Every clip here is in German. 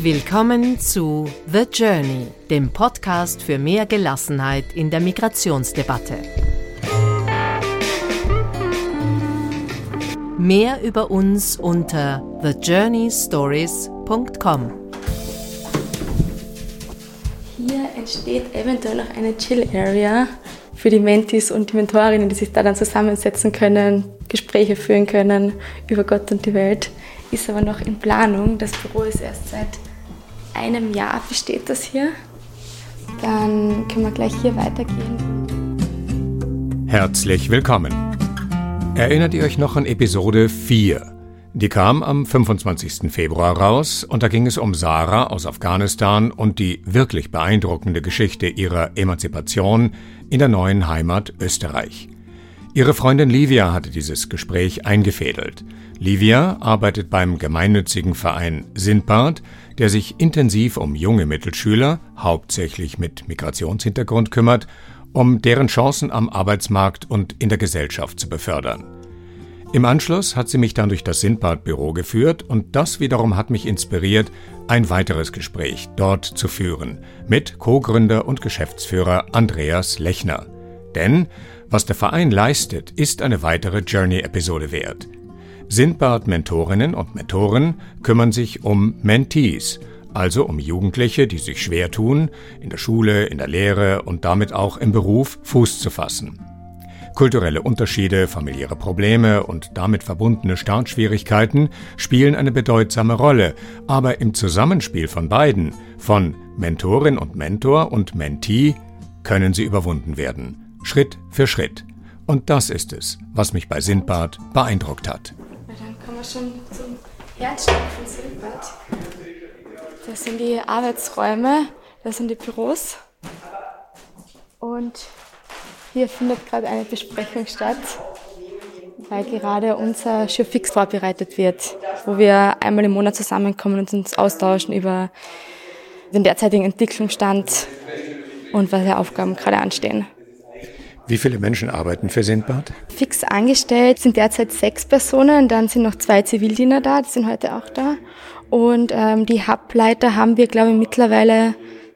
Willkommen zu The Journey, dem Podcast für mehr Gelassenheit in der Migrationsdebatte. Mehr über uns unter thejourneystories.com. Hier entsteht eventuell noch eine Chill Area für die Mentis und die Mentorinnen, die sich da dann zusammensetzen können, Gespräche führen können über Gott und die Welt. Ist aber noch in Planung. Das Büro ist erst seit einem Jahr besteht das hier. Dann können wir gleich hier weitergehen. Herzlich willkommen. Erinnert ihr euch noch an Episode 4? Die kam am 25. Februar raus und da ging es um Sarah aus Afghanistan und die wirklich beeindruckende Geschichte ihrer Emanzipation in der neuen Heimat Österreich. Ihre Freundin Livia hatte dieses Gespräch eingefädelt. Livia arbeitet beim gemeinnützigen Verein Sindbad, der sich intensiv um junge Mittelschüler, hauptsächlich mit Migrationshintergrund kümmert, um deren Chancen am Arbeitsmarkt und in der Gesellschaft zu befördern. Im Anschluss hat sie mich dann durch das Sindbad-Büro geführt und das wiederum hat mich inspiriert, ein weiteres Gespräch dort zu führen mit Co-Gründer und Geschäftsführer Andreas Lechner. Denn was der Verein leistet, ist eine weitere Journey-Episode wert. Sindbad-Mentorinnen und Mentoren kümmern sich um Mentees, also um Jugendliche, die sich schwer tun, in der Schule, in der Lehre und damit auch im Beruf Fuß zu fassen. Kulturelle Unterschiede, familiäre Probleme und damit verbundene Startschwierigkeiten spielen eine bedeutsame Rolle, aber im Zusammenspiel von beiden, von Mentorin und Mentor und Mentee, können sie überwunden werden, Schritt für Schritt. Und das ist es, was mich bei Sindbad beeindruckt hat. Wir schon zum Herzstück von Sindbad. Das sind die Arbeitsräume, das sind die Büros. Und hier findet gerade eine Besprechung statt, weil gerade unser Schürfix vorbereitet wird, wo wir einmal im Monat zusammenkommen und uns austauschen über den derzeitigen Entwicklungsstand und welche Aufgaben gerade anstehen. Wie viele Menschen arbeiten für Sindbad? Fix angestellt sind derzeit sechs Personen, dann sind noch zwei Zivildiener da, die sind heute auch da. Und ähm, die Hubleiter haben wir, glaube ich, mittlerweile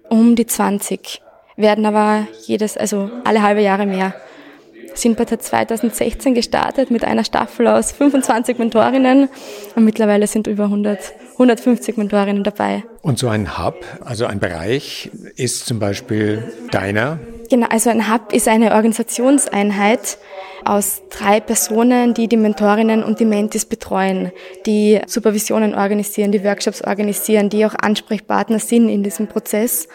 um die 20 werden aber jedes, also alle halbe Jahre mehr. Sinbad hat 2016 gestartet mit einer Staffel aus 25 Mentorinnen und mittlerweile sind über 100, 150 Mentorinnen dabei. Und so ein Hub, also ein Bereich, ist zum Beispiel deiner? Genau, also ein Hub ist eine Organisationseinheit aus drei Personen, die die Mentorinnen und die Mentis betreuen, die Supervisionen organisieren, die Workshops organisieren, die auch Ansprechpartner sind in diesem Prozess.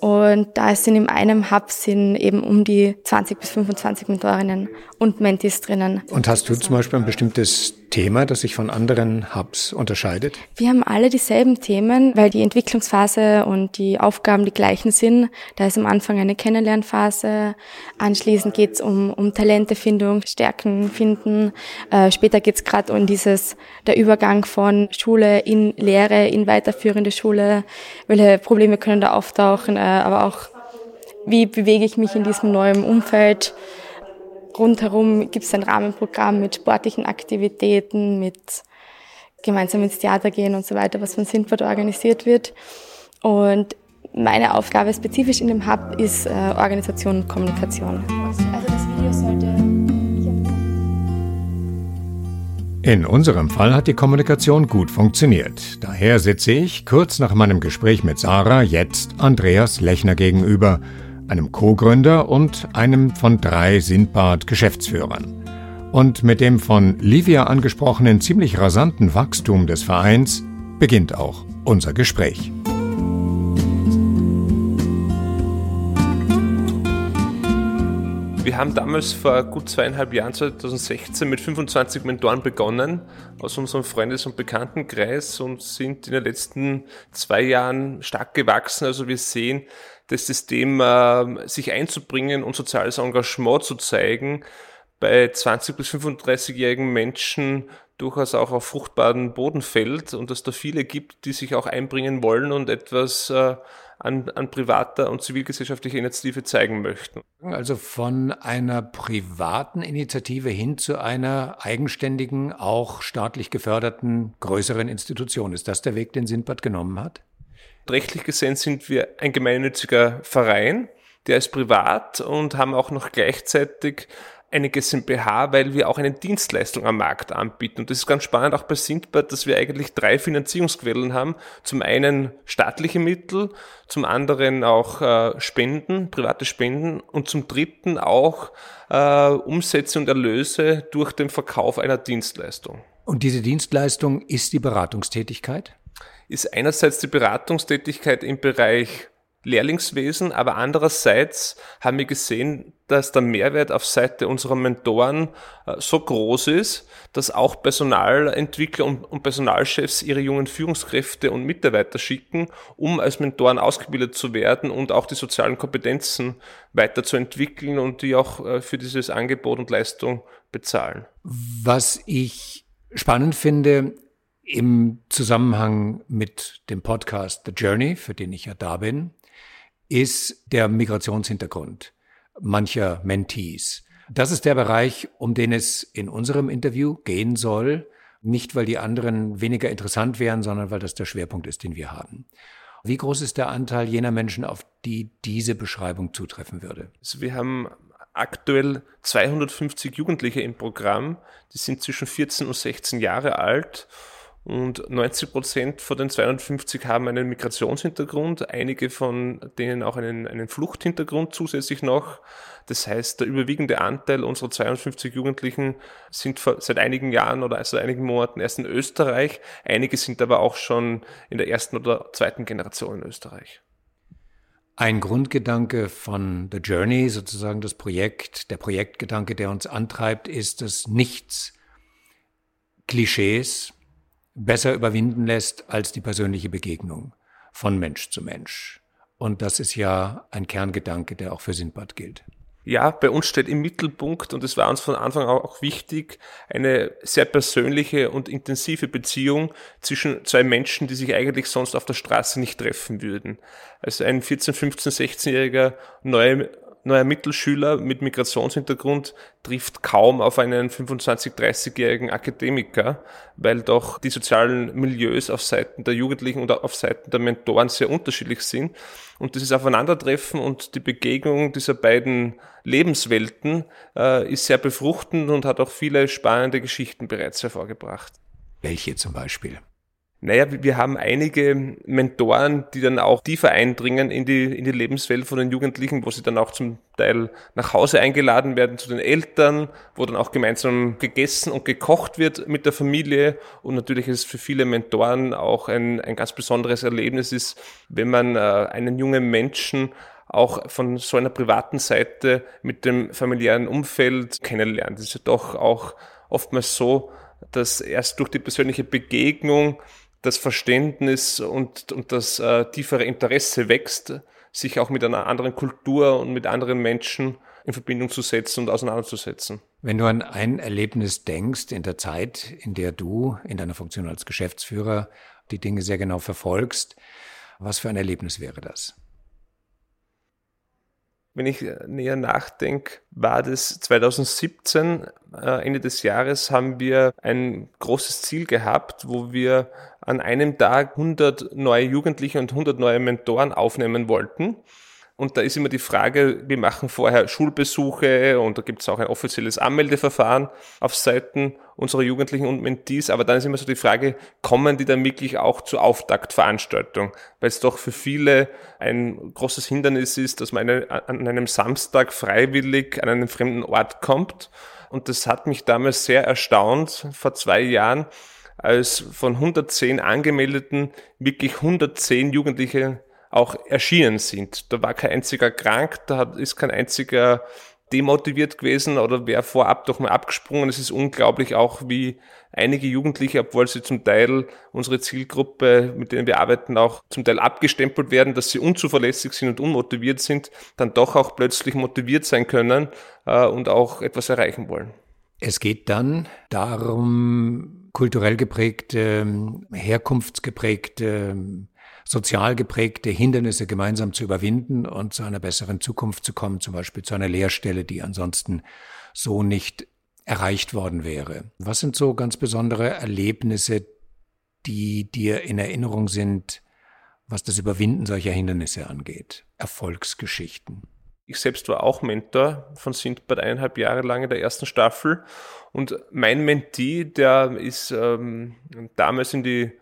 Und da sind in einem Hub sind eben um die 20 bis 25 Mentorinnen und Mentis drinnen. Und hast du zum Beispiel ein bestimmtes Thema, das sich von anderen Hubs unterscheidet? Wir haben alle dieselben Themen, weil die Entwicklungsphase und die Aufgaben die gleichen sind. Da ist am Anfang eine Kennenlernphase, anschließend geht es um, um Talentefindung, Stärken finden. Äh, später geht es gerade um dieses, der Übergang von Schule in Lehre, in weiterführende Schule. Welche Probleme können da auftauchen, äh, aber auch, wie bewege ich mich in diesem neuen Umfeld? Rundherum gibt es ein Rahmenprogramm mit sportlichen Aktivitäten, mit gemeinsam ins Theater gehen und so weiter, was von Sintford organisiert wird. Und meine Aufgabe spezifisch in dem Hub ist äh, Organisation und Kommunikation. Also das Video sollte in unserem Fall hat die Kommunikation gut funktioniert. Daher sitze ich kurz nach meinem Gespräch mit Sarah jetzt Andreas Lechner gegenüber einem Co-Gründer und einem von drei Sindbad-Geschäftsführern. Und mit dem von Livia angesprochenen ziemlich rasanten Wachstum des Vereins beginnt auch unser Gespräch. Wir haben damals vor gut zweieinhalb Jahren, 2016, mit 25 Mentoren begonnen aus unserem Freundes- und Bekanntenkreis und sind in den letzten zwei Jahren stark gewachsen. Also wir sehen, das System äh, sich einzubringen und soziales Engagement zu zeigen, bei 20 bis 35-jährigen Menschen durchaus auch auf fruchtbaren Boden fällt und dass da viele gibt, die sich auch einbringen wollen und etwas äh, an, an privater und zivilgesellschaftlicher Initiative zeigen möchten. Also von einer privaten Initiative hin zu einer eigenständigen, auch staatlich geförderten größeren Institution. Ist das der Weg, den Sindbad genommen hat? Rechtlich gesehen sind wir ein gemeinnütziger Verein, der ist privat und haben auch noch gleichzeitig eine GmbH, weil wir auch eine Dienstleistung am Markt anbieten. Und das ist ganz spannend auch bei Sindbad, dass wir eigentlich drei Finanzierungsquellen haben. Zum einen staatliche Mittel, zum anderen auch äh, Spenden, private Spenden und zum dritten auch äh, Umsätze und Erlöse durch den Verkauf einer Dienstleistung. Und diese Dienstleistung ist die Beratungstätigkeit? Ist einerseits die Beratungstätigkeit im Bereich Lehrlingswesen, aber andererseits haben wir gesehen, dass der Mehrwert auf Seite unserer Mentoren äh, so groß ist, dass auch Personalentwickler und Personalchefs ihre jungen Führungskräfte und Mitarbeiter schicken, um als Mentoren ausgebildet zu werden und auch die sozialen Kompetenzen weiterzuentwickeln und die auch äh, für dieses Angebot und Leistung bezahlen. Was ich spannend finde, im Zusammenhang mit dem Podcast The Journey, für den ich ja da bin, ist der Migrationshintergrund mancher Mentees. Das ist der Bereich, um den es in unserem Interview gehen soll. Nicht, weil die anderen weniger interessant wären, sondern weil das der Schwerpunkt ist, den wir haben. Wie groß ist der Anteil jener Menschen, auf die diese Beschreibung zutreffen würde? Also wir haben aktuell 250 Jugendliche im Programm. Die sind zwischen 14 und 16 Jahre alt und 90 Prozent von den 250 haben einen Migrationshintergrund, einige von denen auch einen, einen Fluchthintergrund zusätzlich noch. Das heißt, der überwiegende Anteil unserer 250 Jugendlichen sind seit einigen Jahren oder seit einigen Monaten erst in Österreich. Einige sind aber auch schon in der ersten oder zweiten Generation in Österreich. Ein Grundgedanke von The Journey, sozusagen das Projekt, der Projektgedanke, der uns antreibt, ist, dass nichts Klischees, besser überwinden lässt als die persönliche Begegnung von Mensch zu Mensch. Und das ist ja ein Kerngedanke, der auch für Sindbad gilt. Ja, bei uns steht im Mittelpunkt, und es war uns von Anfang an auch wichtig, eine sehr persönliche und intensive Beziehung zwischen zwei Menschen, die sich eigentlich sonst auf der Straße nicht treffen würden. Also ein 14, 15, 16-jähriger neuer neuer Mittelschüler mit Migrationshintergrund trifft kaum auf einen 25-, 30-jährigen Akademiker, weil doch die sozialen Milieus auf Seiten der Jugendlichen oder auf Seiten der Mentoren sehr unterschiedlich sind. Und dieses Aufeinandertreffen und die Begegnung dieser beiden Lebenswelten äh, ist sehr befruchtend und hat auch viele spannende Geschichten bereits hervorgebracht. Welche zum Beispiel? Naja, wir haben einige Mentoren, die dann auch tiefer eindringen in die, in die Lebenswelt von den Jugendlichen, wo sie dann auch zum Teil nach Hause eingeladen werden zu den Eltern, wo dann auch gemeinsam gegessen und gekocht wird mit der Familie. Und natürlich ist es für viele Mentoren auch ein, ein ganz besonderes Erlebnis ist, wenn man äh, einen jungen Menschen auch von so einer privaten Seite mit dem familiären Umfeld kennenlernt. Das ist ja doch auch oftmals so, dass erst durch die persönliche Begegnung das Verständnis und, und das äh, tiefere Interesse wächst, sich auch mit einer anderen Kultur und mit anderen Menschen in Verbindung zu setzen und auseinanderzusetzen. Wenn du an ein Erlebnis denkst in der Zeit, in der du in deiner Funktion als Geschäftsführer die Dinge sehr genau verfolgst, was für ein Erlebnis wäre das? Wenn ich näher nachdenke, war das 2017, äh, Ende des Jahres, haben wir ein großes Ziel gehabt, wo wir an einem Tag 100 neue Jugendliche und 100 neue Mentoren aufnehmen wollten. Und da ist immer die Frage, wir machen vorher Schulbesuche und da gibt es auch ein offizielles Anmeldeverfahren auf Seiten unserer Jugendlichen und Mentees. Aber dann ist immer so die Frage, kommen die dann wirklich auch zur Auftaktveranstaltung? Weil es doch für viele ein großes Hindernis ist, dass man an einem Samstag freiwillig an einen fremden Ort kommt. Und das hat mich damals sehr erstaunt, vor zwei Jahren, als von 110 Angemeldeten wirklich 110 Jugendliche auch erschienen sind. Da war kein einziger krank, da ist kein einziger demotiviert gewesen oder wäre vorab doch mal abgesprungen. Es ist unglaublich auch, wie einige Jugendliche, obwohl sie zum Teil unsere Zielgruppe, mit denen wir arbeiten, auch zum Teil abgestempelt werden, dass sie unzuverlässig sind und unmotiviert sind, dann doch auch plötzlich motiviert sein können äh, und auch etwas erreichen wollen. Es geht dann darum, kulturell geprägte, herkunftsgeprägte sozial geprägte Hindernisse gemeinsam zu überwinden und zu einer besseren Zukunft zu kommen, zum Beispiel zu einer Lehrstelle, die ansonsten so nicht erreicht worden wäre. Was sind so ganz besondere Erlebnisse, die dir in Erinnerung sind, was das Überwinden solcher Hindernisse angeht? Erfolgsgeschichten. Ich selbst war auch Mentor von Sindbad eineinhalb Jahre lang in der ersten Staffel. Und mein Mentee, der ist ähm, damals in die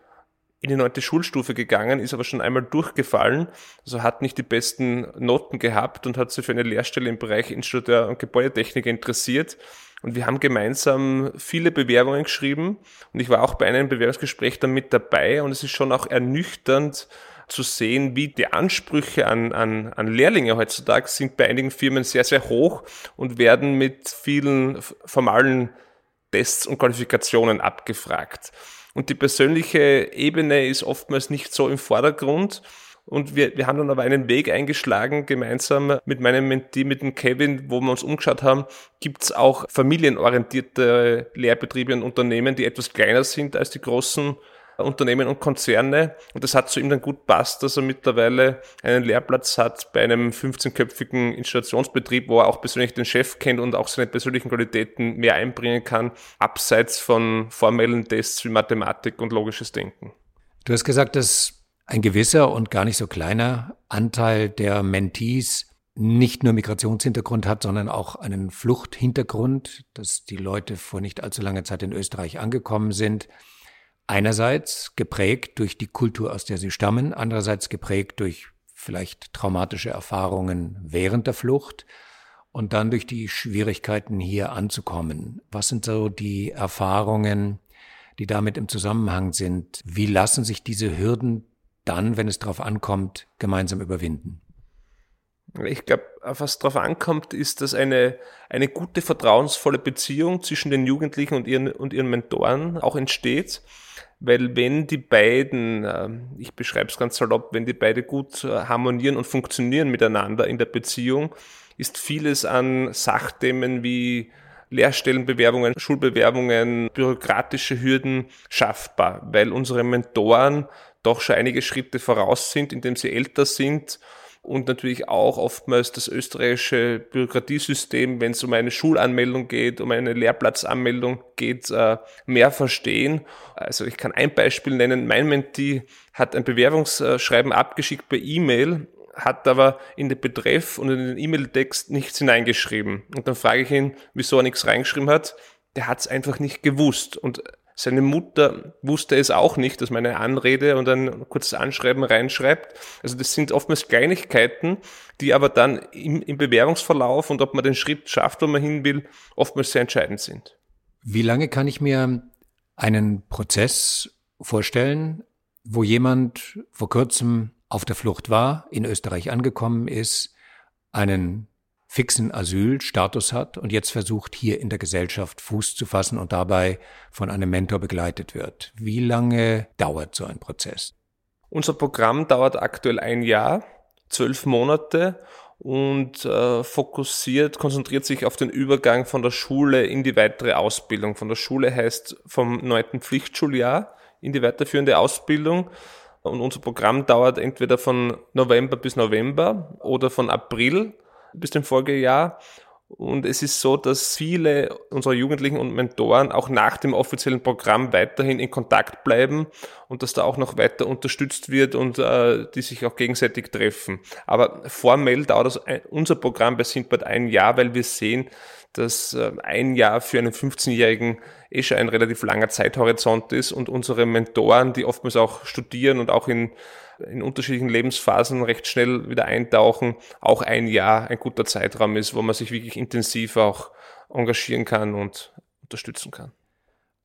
in die neunte Schulstufe gegangen, ist aber schon einmal durchgefallen, also hat nicht die besten Noten gehabt und hat sich für eine Lehrstelle im Bereich Ingenieur und Gebäudetechnik interessiert. Und wir haben gemeinsam viele Bewerbungen geschrieben und ich war auch bei einem Bewerbungsgespräch dann mit dabei und es ist schon auch ernüchternd zu sehen, wie die Ansprüche an, an, an Lehrlinge heutzutage sind bei einigen Firmen sehr, sehr hoch und werden mit vielen formalen Tests und Qualifikationen abgefragt. Und die persönliche Ebene ist oftmals nicht so im Vordergrund. Und wir, wir haben dann aber einen Weg eingeschlagen, gemeinsam mit meinem Mentee, mit dem Kevin, wo wir uns umgeschaut haben, gibt es auch familienorientierte Lehrbetriebe und Unternehmen, die etwas kleiner sind als die großen Unternehmen und Konzerne. Und das hat zu ihm dann gut passt, dass er mittlerweile einen Lehrplatz hat bei einem 15-köpfigen Installationsbetrieb, wo er auch persönlich den Chef kennt und auch seine persönlichen Qualitäten mehr einbringen kann, abseits von formellen Tests wie Mathematik und logisches Denken. Du hast gesagt, dass ein gewisser und gar nicht so kleiner Anteil der Mentees nicht nur Migrationshintergrund hat, sondern auch einen Fluchthintergrund, dass die Leute vor nicht allzu langer Zeit in Österreich angekommen sind einerseits geprägt durch die Kultur, aus der sie stammen, andererseits geprägt durch vielleicht traumatische Erfahrungen während der Flucht und dann durch die Schwierigkeiten hier anzukommen. Was sind so die Erfahrungen, die damit im Zusammenhang sind? Wie lassen sich diese Hürden dann, wenn es darauf ankommt, gemeinsam überwinden? Ich glaube, was darauf ankommt, ist, dass eine, eine gute, vertrauensvolle Beziehung zwischen den Jugendlichen und ihren, und ihren Mentoren auch entsteht. Weil wenn die beiden, ähm, ich beschreibe es ganz salopp, wenn die beide gut äh, harmonieren und funktionieren miteinander in der Beziehung, ist vieles an Sachthemen wie Lehrstellenbewerbungen, Schulbewerbungen, bürokratische Hürden schaffbar, weil unsere Mentoren doch schon einige Schritte voraus sind, indem sie älter sind und natürlich auch oftmals das österreichische Bürokratiesystem, wenn es um eine Schulanmeldung geht, um eine Lehrplatzanmeldung geht, äh, mehr verstehen. Also ich kann ein Beispiel nennen. Mein Mentee hat ein Bewerbungsschreiben abgeschickt per E-Mail hat aber in den Betreff und in den E-Mail-Text nichts hineingeschrieben. Und dann frage ich ihn, wieso er nichts reingeschrieben hat. Der hat es einfach nicht gewusst. Und seine Mutter wusste es auch nicht, dass man eine Anrede und ein kurzes Anschreiben reinschreibt. Also das sind oftmals Kleinigkeiten, die aber dann im, im Bewerbungsverlauf und ob man den Schritt schafft, wo man hin will, oftmals sehr entscheidend sind. Wie lange kann ich mir einen Prozess vorstellen, wo jemand vor kurzem auf der Flucht war, in Österreich angekommen ist, einen fixen Asylstatus hat und jetzt versucht, hier in der Gesellschaft Fuß zu fassen und dabei von einem Mentor begleitet wird. Wie lange dauert so ein Prozess? Unser Programm dauert aktuell ein Jahr, zwölf Monate und äh, fokussiert, konzentriert sich auf den Übergang von der Schule in die weitere Ausbildung. Von der Schule heißt vom neunten Pflichtschuljahr in die weiterführende Ausbildung. Und unser Programm dauert entweder von November bis November oder von April bis zum Folgejahr. Und es ist so, dass viele unserer Jugendlichen und Mentoren auch nach dem offiziellen Programm weiterhin in Kontakt bleiben und dass da auch noch weiter unterstützt wird und äh, die sich auch gegenseitig treffen. Aber formell dauert das, unser Programm bei Sindbad ein Jahr, weil wir sehen, dass äh, ein Jahr für einen 15-Jährigen eh schon ein relativ langer Zeithorizont ist und unsere Mentoren, die oftmals auch studieren und auch in, in unterschiedlichen Lebensphasen recht schnell wieder eintauchen, auch ein Jahr ein guter Zeitraum ist, wo man sich wirklich intensiv auch engagieren kann und unterstützen kann.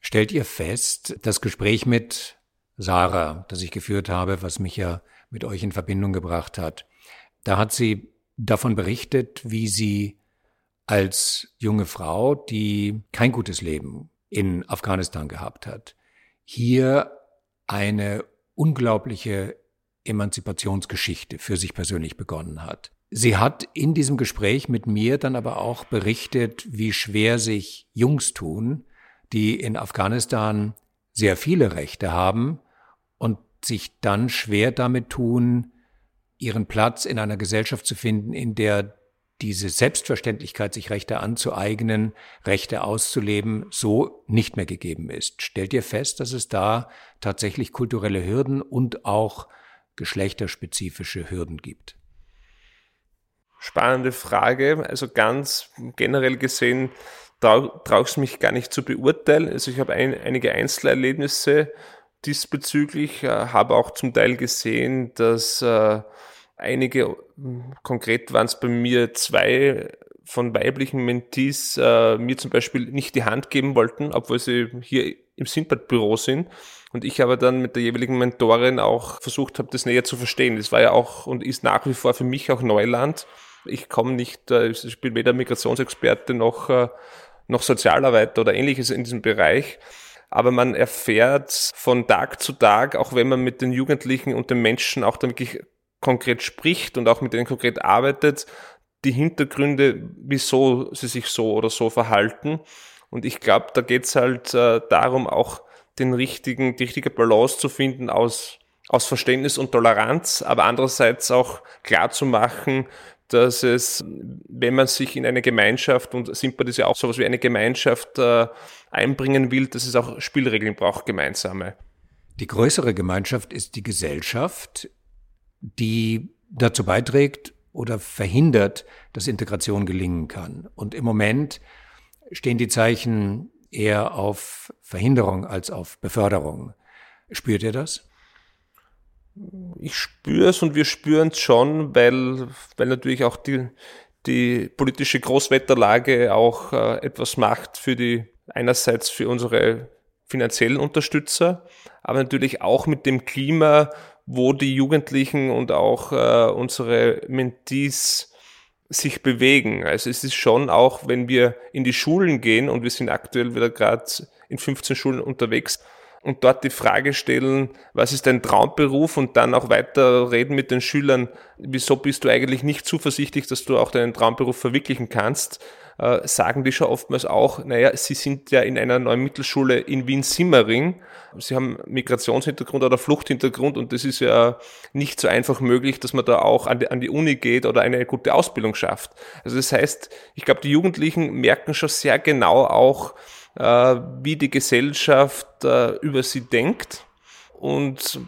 Stellt ihr fest, das Gespräch mit Sarah, das ich geführt habe, was mich ja mit euch in Verbindung gebracht hat, da hat sie davon berichtet, wie sie als junge Frau, die kein gutes Leben in Afghanistan gehabt hat, hier eine unglaubliche Emanzipationsgeschichte für sich persönlich begonnen hat. Sie hat in diesem Gespräch mit mir dann aber auch berichtet, wie schwer sich Jungs tun, die in Afghanistan sehr viele Rechte haben und sich dann schwer damit tun, ihren Platz in einer Gesellschaft zu finden, in der diese Selbstverständlichkeit, sich Rechte anzueignen, Rechte auszuleben, so nicht mehr gegeben ist. Stellt ihr fest, dass es da tatsächlich kulturelle Hürden und auch geschlechterspezifische Hürden gibt? Spannende Frage. Also ganz generell gesehen ich es mich gar nicht zu beurteilen. Also ich habe ein, einige Einzelerlebnisse diesbezüglich, äh, habe auch zum Teil gesehen, dass äh, einige, konkret waren es bei mir zwei von weiblichen Mentees, äh, mir zum Beispiel nicht die Hand geben wollten, obwohl sie hier im Sindbad-Büro sind. Und ich aber dann mit der jeweiligen Mentorin auch versucht habe, das näher zu verstehen. Das war ja auch und ist nach wie vor für mich auch Neuland. Ich komme nicht, äh, ich bin weder Migrationsexperte noch, äh, noch Sozialarbeiter oder ähnliches in diesem Bereich. Aber man erfährt von Tag zu Tag, auch wenn man mit den Jugendlichen und den Menschen auch dann wirklich konkret spricht und auch mit denen konkret arbeitet, die Hintergründe, wieso sie sich so oder so verhalten. Und ich glaube, da geht es halt äh, darum, auch den richtigen, die richtige Balance zu finden aus, aus Verständnis und Toleranz, aber andererseits auch klar zu machen, dass es, wenn man sich in eine Gemeinschaft, und Simpad ist ja auch sowas wie eine Gemeinschaft äh, einbringen will, dass es auch Spielregeln braucht, gemeinsame. Die größere Gemeinschaft ist die Gesellschaft, die dazu beiträgt oder verhindert, dass Integration gelingen kann. Und im Moment stehen die Zeichen eher auf Verhinderung als auf Beförderung. Spürt ihr das? Ich spüre es und wir spüren es schon, weil, weil natürlich auch die, die politische Großwetterlage auch äh, etwas macht für die, einerseits für unsere finanziellen Unterstützer, aber natürlich auch mit dem Klima, wo die Jugendlichen und auch äh, unsere Mentees sich bewegen. Also es ist schon auch, wenn wir in die Schulen gehen und wir sind aktuell wieder gerade in 15 Schulen unterwegs und dort die Frage stellen, was ist dein Traumberuf und dann auch weiter reden mit den Schülern, wieso bist du eigentlich nicht zuversichtlich, dass du auch deinen Traumberuf verwirklichen kannst, äh, sagen die schon oftmals auch, naja, sie sind ja in einer neuen Mittelschule in Wien-Simmering, sie haben Migrationshintergrund oder Fluchthintergrund und das ist ja nicht so einfach möglich, dass man da auch an die, an die Uni geht oder eine gute Ausbildung schafft. Also das heißt, ich glaube, die Jugendlichen merken schon sehr genau auch, äh, wie die Gesellschaft äh, über sie denkt und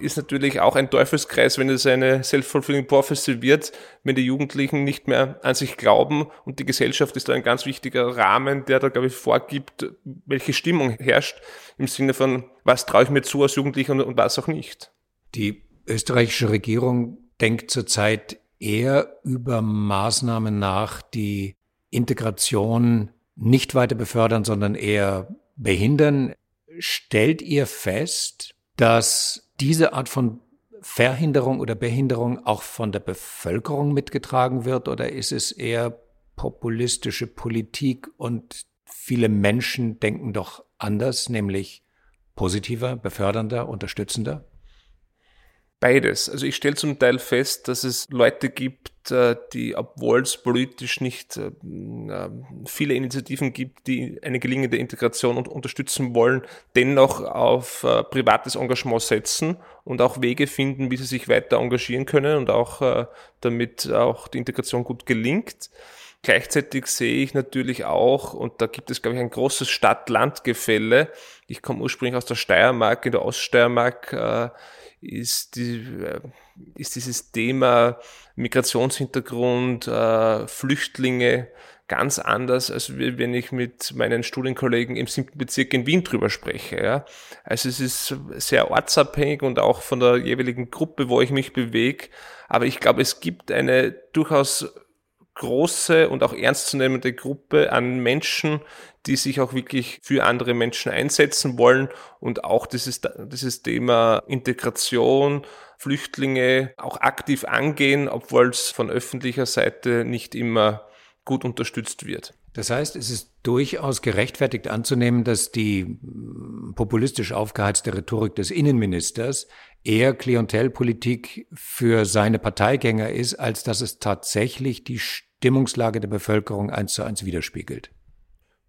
ist natürlich auch ein Teufelskreis, wenn es eine self-fulfilling prophecy wird, wenn die Jugendlichen nicht mehr an sich glauben und die Gesellschaft ist da ein ganz wichtiger Rahmen, der da, glaube ich, vorgibt, welche Stimmung herrscht im Sinne von, was traue ich mir zu als Jugendlicher und, und was auch nicht. Die österreichische Regierung denkt zurzeit eher über Maßnahmen nach, die Integration nicht weiter befördern, sondern eher behindern. Stellt ihr fest, dass diese Art von Verhinderung oder Behinderung auch von der Bevölkerung mitgetragen wird oder ist es eher populistische Politik und viele Menschen denken doch anders, nämlich positiver, befördernder, unterstützender? Beides. Also ich stelle zum Teil fest, dass es Leute gibt, äh, die, obwohl es politisch nicht äh, viele Initiativen gibt, die eine gelingende Integration unterstützen wollen, dennoch auf äh, privates Engagement setzen und auch Wege finden, wie sie sich weiter engagieren können und auch damit auch die Integration gut gelingt. Gleichzeitig sehe ich natürlich auch, und da gibt es, glaube ich, ein großes Stadt-Land-Gefälle. Ich komme ursprünglich aus der Steiermark, in der Oststeiermark ist, die, äh, ist dieses Thema Migrationshintergrund, äh, Flüchtlinge ganz anders, als wenn ich mit meinen Studienkollegen im siebten Bezirk in Wien drüber spreche. Ja. Also es ist sehr ortsabhängig und auch von der jeweiligen Gruppe, wo ich mich bewege. Aber ich glaube, es gibt eine durchaus große und auch ernstzunehmende Gruppe an Menschen, die sich auch wirklich für andere Menschen einsetzen wollen und auch dieses, dieses Thema Integration, Flüchtlinge auch aktiv angehen, obwohl es von öffentlicher Seite nicht immer gut unterstützt wird. Das heißt, es ist durchaus gerechtfertigt anzunehmen, dass die hm, populistisch aufgeheizte Rhetorik des Innenministers eher Klientelpolitik für seine Parteigänger ist, als dass es tatsächlich die Stimmungslage der Bevölkerung eins zu eins widerspiegelt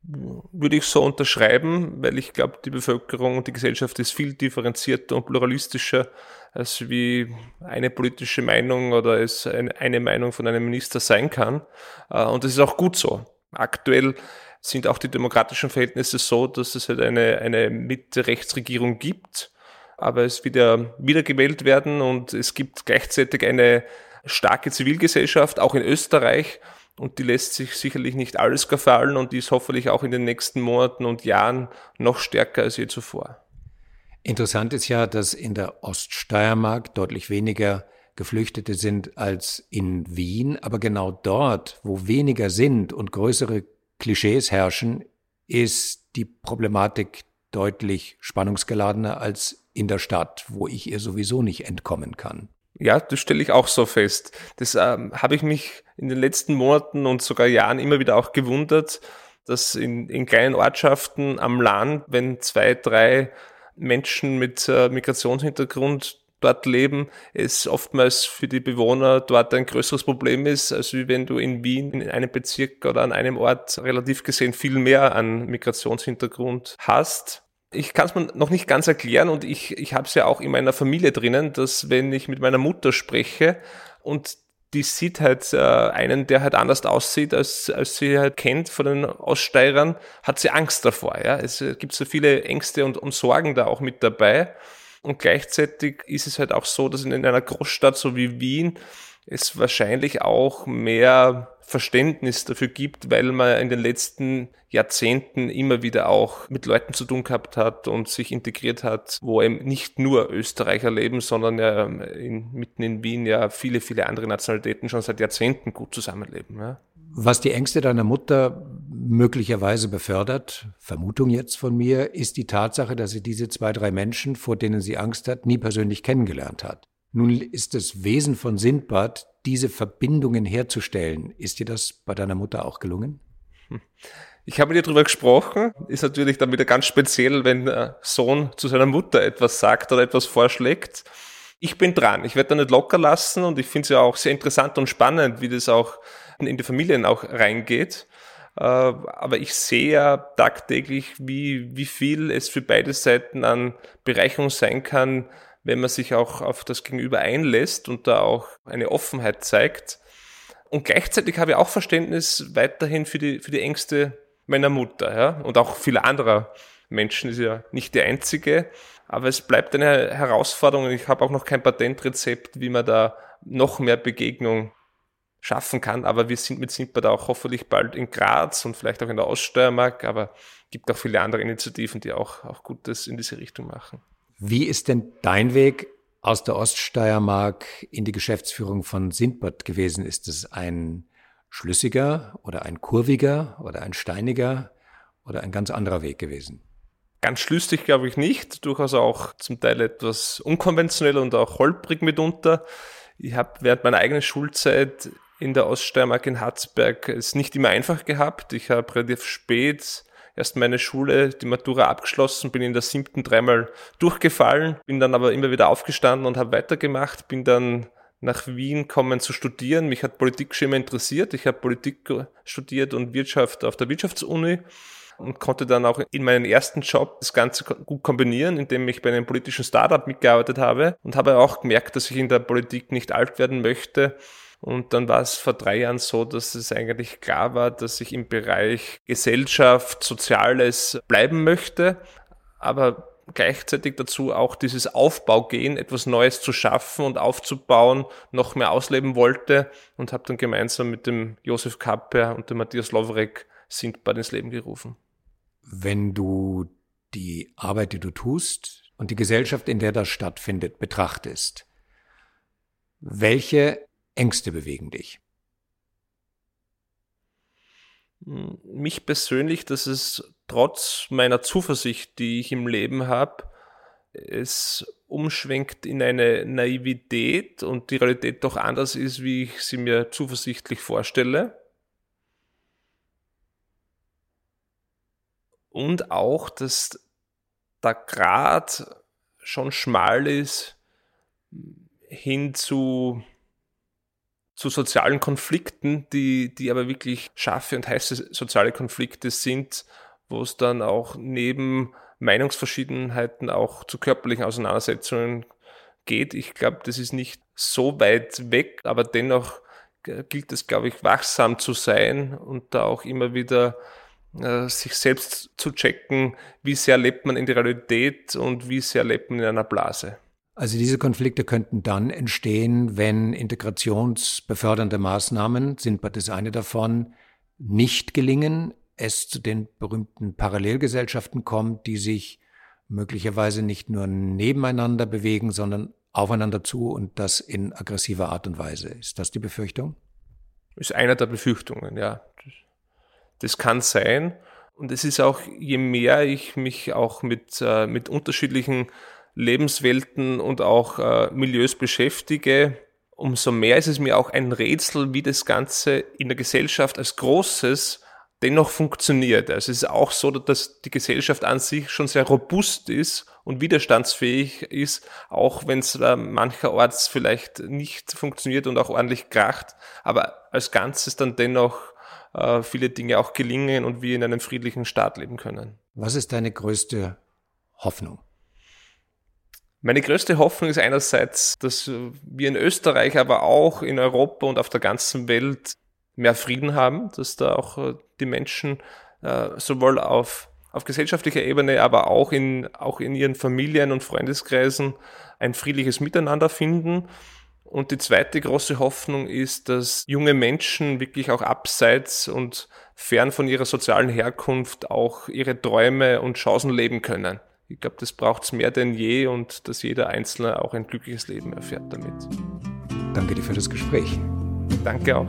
würde ich so unterschreiben, weil ich glaube, die Bevölkerung und die Gesellschaft ist viel differenzierter und pluralistischer, als wie eine politische Meinung oder es eine Meinung von einem Minister sein kann. Äh, und das ist auch gut so. Aktuell sind auch die demokratischen Verhältnisse so, dass es halt eine, eine Mitte-Rechtsregierung gibt aber es wird ja wiedergewählt werden und es gibt gleichzeitig eine starke Zivilgesellschaft, auch in Österreich. Und die lässt sich sicherlich nicht alles gefallen und die ist hoffentlich auch in den nächsten Monaten und Jahren noch stärker als je zuvor. Interessant ist ja, dass in der Oststeiermark deutlich weniger Geflüchtete sind als in Wien, aber genau dort, wo weniger sind und größere Klischees herrschen, ist die Problematik deutlich spannungsgeladener als in der Stadt, wo ich ihr sowieso nicht entkommen kann. Ja, das stelle ich auch so fest. Das ähm, habe ich mich in den letzten Monaten und sogar Jahren immer wieder auch gewundert, dass in, in kleinen Ortschaften am Land, wenn zwei, drei Menschen mit äh, Migrationshintergrund dort leben, es oftmals für die Bewohner dort ein größeres Problem ist, als wenn du in Wien in einem Bezirk oder an einem Ort relativ gesehen viel mehr an Migrationshintergrund hast. Ich kann es mir noch nicht ganz erklären und ich, ich habe es ja auch in meiner Familie drinnen, dass wenn ich mit meiner Mutter spreche und die sieht halt äh, einen, der halt anders aussieht, als, als sie halt kennt von den Aussteirern, hat sie Angst davor. Ja? Es gibt so viele Ängste und, und Sorgen da auch mit dabei. Und gleichzeitig ist es halt auch so, dass in einer Großstadt so wie Wien es wahrscheinlich auch mehr Verständnis dafür gibt, weil man in den letzten Jahrzehnten immer wieder auch mit Leuten zu tun gehabt hat und sich integriert hat, wo eben nicht nur Österreicher leben, sondern ja in, mitten in Wien ja viele, viele andere Nationalitäten schon seit Jahrzehnten gut zusammenleben. Ja. Was die Ängste deiner Mutter möglicherweise befördert, Vermutung jetzt von mir, ist die Tatsache, dass sie diese zwei, drei Menschen, vor denen sie Angst hat, nie persönlich kennengelernt hat. Nun ist das Wesen von Sindbad, diese Verbindungen herzustellen. Ist dir das bei deiner Mutter auch gelungen? Ich habe mit ihr darüber gesprochen. Ist natürlich dann wieder ganz speziell, wenn der Sohn zu seiner Mutter etwas sagt oder etwas vorschlägt. Ich bin dran. Ich werde da nicht locker lassen und ich finde es ja auch sehr interessant und spannend, wie das auch in die Familien auch reingeht. Äh, aber ich sehe ja tagtäglich, wie, wie viel es für beide Seiten an Bereicherung sein kann, wenn man sich auch auf das Gegenüber einlässt und da auch eine Offenheit zeigt. Und gleichzeitig habe ich auch Verständnis weiterhin für die, für die Ängste meiner Mutter, ja, und auch vieler anderer Menschen ist ja nicht die einzige. Aber es bleibt eine Herausforderung und ich habe auch noch kein Patentrezept, wie man da noch mehr Begegnung schaffen kann. Aber wir sind mit Simpa da auch hoffentlich bald in Graz und vielleicht auch in der Oststeiermark. Aber es gibt auch viele andere Initiativen, die auch, auch Gutes in diese Richtung machen. Wie ist denn dein Weg aus der Oststeiermark in die Geschäftsführung von Sindbad gewesen? Ist es ein schlüssiger oder ein kurviger oder ein steiniger oder ein ganz anderer Weg gewesen? Ganz schlüssig glaube ich nicht, durchaus auch zum Teil etwas unkonventionell und auch holprig mitunter. Ich habe während meiner eigenen Schulzeit in der Oststeiermark in Harzberg es nicht immer einfach gehabt. Ich habe relativ spät erst meine Schule, die Matura abgeschlossen, bin in der siebten dreimal durchgefallen, bin dann aber immer wieder aufgestanden und habe weitergemacht, bin dann nach Wien kommen zu studieren. Mich hat Politik schon immer interessiert. Ich habe Politik studiert und Wirtschaft auf der Wirtschaftsuni und konnte dann auch in meinem ersten Job das Ganze gut kombinieren, indem ich bei einem politischen Startup mitgearbeitet habe und habe auch gemerkt, dass ich in der Politik nicht alt werden möchte und dann war es vor drei Jahren so, dass es eigentlich klar war, dass ich im Bereich Gesellschaft, Soziales bleiben möchte, aber gleichzeitig dazu auch dieses Aufbaugehen, etwas Neues zu schaffen und aufzubauen, noch mehr ausleben wollte und habe dann gemeinsam mit dem Josef Kapper und dem Matthias Lovrek Sindbad ins Leben gerufen. Wenn du die Arbeit, die du tust und die Gesellschaft, in der das stattfindet, betrachtest, welche Ängste bewegen dich? Mich persönlich, dass es trotz meiner Zuversicht, die ich im Leben habe, es umschwenkt in eine Naivität und die Realität doch anders ist, wie ich sie mir zuversichtlich vorstelle. Und auch, dass der Grad schon schmal ist hin zu zu sozialen Konflikten, die, die aber wirklich scharfe und heiße soziale Konflikte sind, wo es dann auch neben Meinungsverschiedenheiten auch zu körperlichen Auseinandersetzungen geht. Ich glaube, das ist nicht so weit weg, aber dennoch gilt es, glaube ich, wachsam zu sein und da auch immer wieder äh, sich selbst zu checken, wie sehr lebt man in der Realität und wie sehr lebt man in einer Blase. Also diese Konflikte könnten dann entstehen, wenn integrationsbefördernde Maßnahmen, sind das eine davon, nicht gelingen, es zu den berühmten Parallelgesellschaften kommt, die sich möglicherweise nicht nur nebeneinander bewegen, sondern aufeinander zu und das in aggressiver Art und Weise. Ist das die Befürchtung? Ist einer der Befürchtungen, ja. Das kann sein. Und es ist auch, je mehr ich mich auch mit, äh, mit unterschiedlichen Lebenswelten und auch äh, Milieus beschäftige, umso mehr ist es mir auch ein Rätsel, wie das Ganze in der Gesellschaft als Großes dennoch funktioniert. Also es ist auch so, dass die Gesellschaft an sich schon sehr robust ist und widerstandsfähig ist, auch wenn es mancherorts vielleicht nicht funktioniert und auch ordentlich kracht, aber als Ganzes dann dennoch äh, viele Dinge auch gelingen und wir in einem friedlichen Staat leben können. Was ist deine größte Hoffnung? Meine größte Hoffnung ist einerseits, dass wir in Österreich, aber auch in Europa und auf der ganzen Welt mehr Frieden haben, dass da auch äh, die Menschen äh, sowohl auf, auf gesellschaftlicher Ebene, aber auch in, auch in ihren Familien und Freundeskreisen ein friedliches Miteinander finden. Und die zweite große Hoffnung ist, dass junge Menschen wirklich auch abseits und fern von ihrer sozialen Herkunft auch ihre Träume und Chancen leben können. Ich glaube, das braucht es mehr denn je und dass jeder Einzelne auch ein glückliches Leben erfährt damit. Danke dir für das Gespräch. Danke auch.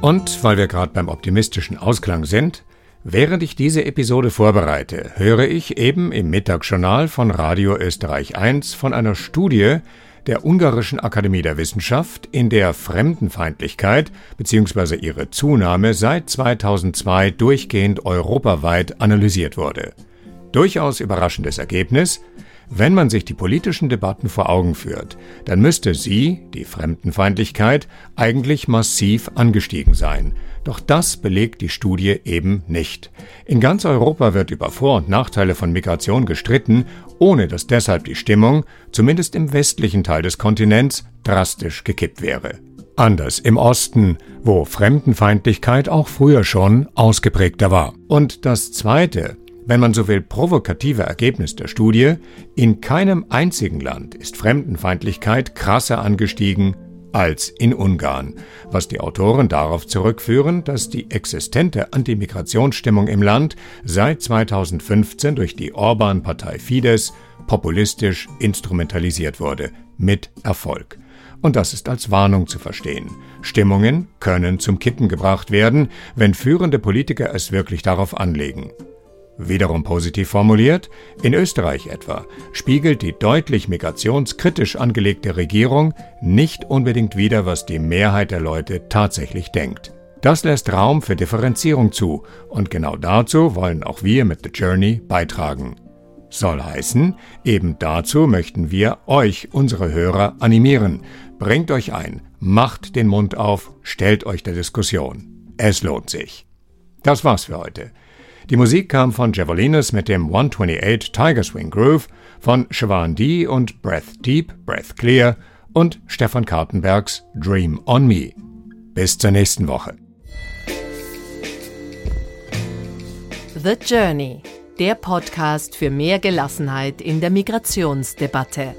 Und weil wir gerade beim optimistischen Ausklang sind, während ich diese Episode vorbereite, höre ich eben im Mittagsjournal von Radio Österreich 1 von einer Studie, der Ungarischen Akademie der Wissenschaft, in der Fremdenfeindlichkeit bzw. ihre Zunahme seit 2002 durchgehend europaweit analysiert wurde. Durchaus überraschendes Ergebnis, wenn man sich die politischen Debatten vor Augen führt, dann müsste sie, die Fremdenfeindlichkeit, eigentlich massiv angestiegen sein. Doch das belegt die Studie eben nicht. In ganz Europa wird über Vor- und Nachteile von Migration gestritten, ohne dass deshalb die Stimmung, zumindest im westlichen Teil des Kontinents, drastisch gekippt wäre. Anders im Osten, wo Fremdenfeindlichkeit auch früher schon ausgeprägter war. Und das Zweite, wenn man so will, provokative Ergebnis der Studie, in keinem einzigen Land ist Fremdenfeindlichkeit krasser angestiegen als in Ungarn, was die Autoren darauf zurückführen, dass die existente Antimigrationsstimmung im Land seit 2015 durch die Orban-Partei Fidesz populistisch instrumentalisiert wurde, mit Erfolg. Und das ist als Warnung zu verstehen. Stimmungen können zum Kippen gebracht werden, wenn führende Politiker es wirklich darauf anlegen. Wiederum positiv formuliert, in Österreich etwa spiegelt die deutlich migrationskritisch angelegte Regierung nicht unbedingt wider, was die Mehrheit der Leute tatsächlich denkt. Das lässt Raum für Differenzierung zu und genau dazu wollen auch wir mit The Journey beitragen. Soll heißen, eben dazu möchten wir euch, unsere Hörer, animieren. Bringt euch ein, macht den Mund auf, stellt euch der Diskussion. Es lohnt sich. Das war's für heute. Die Musik kam von Javelinas mit dem 128 Tiger Swing Groove, von Siobhan D. und Breath Deep, Breath Clear und Stefan Kartenbergs Dream on Me. Bis zur nächsten Woche. The Journey, der Podcast für mehr Gelassenheit in der Migrationsdebatte.